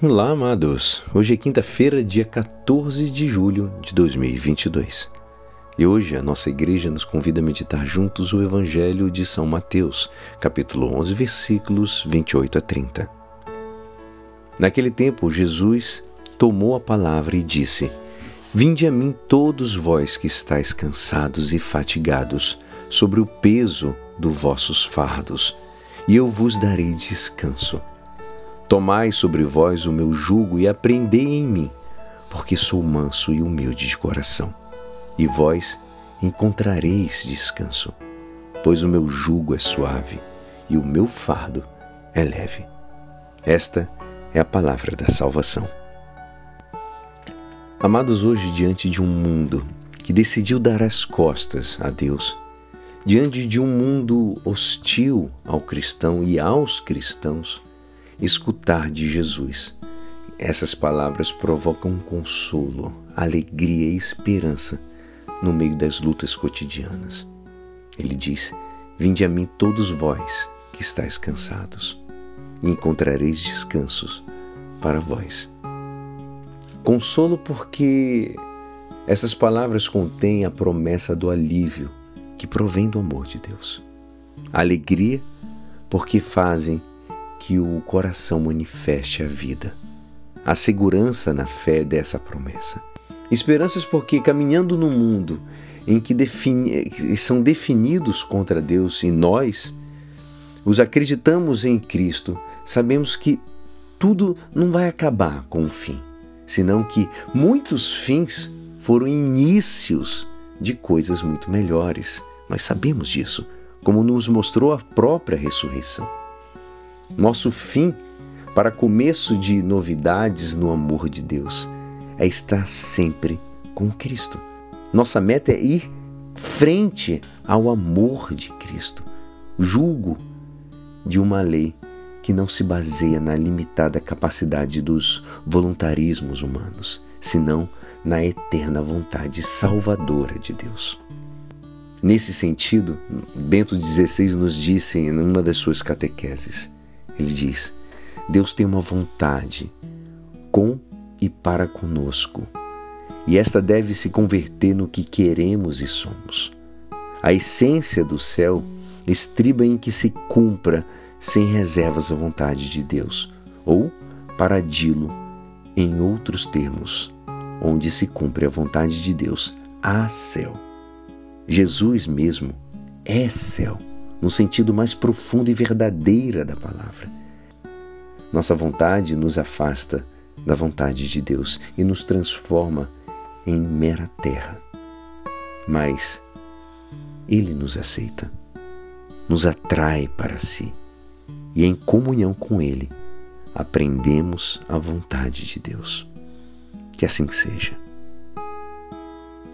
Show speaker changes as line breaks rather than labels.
Olá, amados. Hoje é quinta-feira, dia 14 de julho de 2022. E hoje a nossa igreja nos convida a meditar juntos o Evangelho de São Mateus, capítulo 11, versículos 28 a 30. Naquele tempo, Jesus tomou a palavra e disse: Vinde a mim todos vós que estáis cansados e fatigados, sobre o peso dos vossos fardos, e eu vos darei descanso. Tomai sobre vós o meu jugo e aprendei em mim, porque sou manso e humilde de coração. E vós encontrareis descanso, pois o meu jugo é suave e o meu fardo é leve. Esta é a palavra da salvação. Amados, hoje, diante de um mundo que decidiu dar as costas a Deus, diante de um mundo hostil ao cristão e aos cristãos, escutar de Jesus. Essas palavras provocam consolo, alegria e esperança no meio das lutas cotidianas. Ele diz: Vinde a mim todos vós que estáis cansados, e encontrareis descansos para vós. Consolo porque essas palavras contêm a promessa do alívio que provém do amor de Deus. Alegria porque fazem que o coração manifeste a vida, a segurança na fé dessa promessa. Esperanças porque caminhando no mundo em que defini são definidos contra Deus e nós os acreditamos em Cristo, sabemos que tudo não vai acabar com o fim, senão que muitos fins foram inícios de coisas muito melhores. Nós sabemos disso, como nos mostrou a própria ressurreição. Nosso fim para começo de novidades no amor de Deus é estar sempre com Cristo. Nossa meta é ir frente ao amor de Cristo, julgo de uma lei que não se baseia na limitada capacidade dos voluntarismos humanos, senão na eterna vontade salvadora de Deus. Nesse sentido, Bento XVI nos disse em uma das suas catequeses: ele diz: Deus tem uma vontade com e para conosco, e esta deve se converter no que queremos e somos. A essência do céu estriba em que se cumpra sem reservas a vontade de Deus, ou, para dilo em outros termos, onde se cumpre a vontade de Deus, há céu. Jesus mesmo é céu no sentido mais profundo e verdadeira da palavra. Nossa vontade nos afasta da vontade de Deus e nos transforma em mera terra. Mas Ele nos aceita, nos atrai para si e, em comunhão com Ele, aprendemos a vontade de Deus. Que assim seja.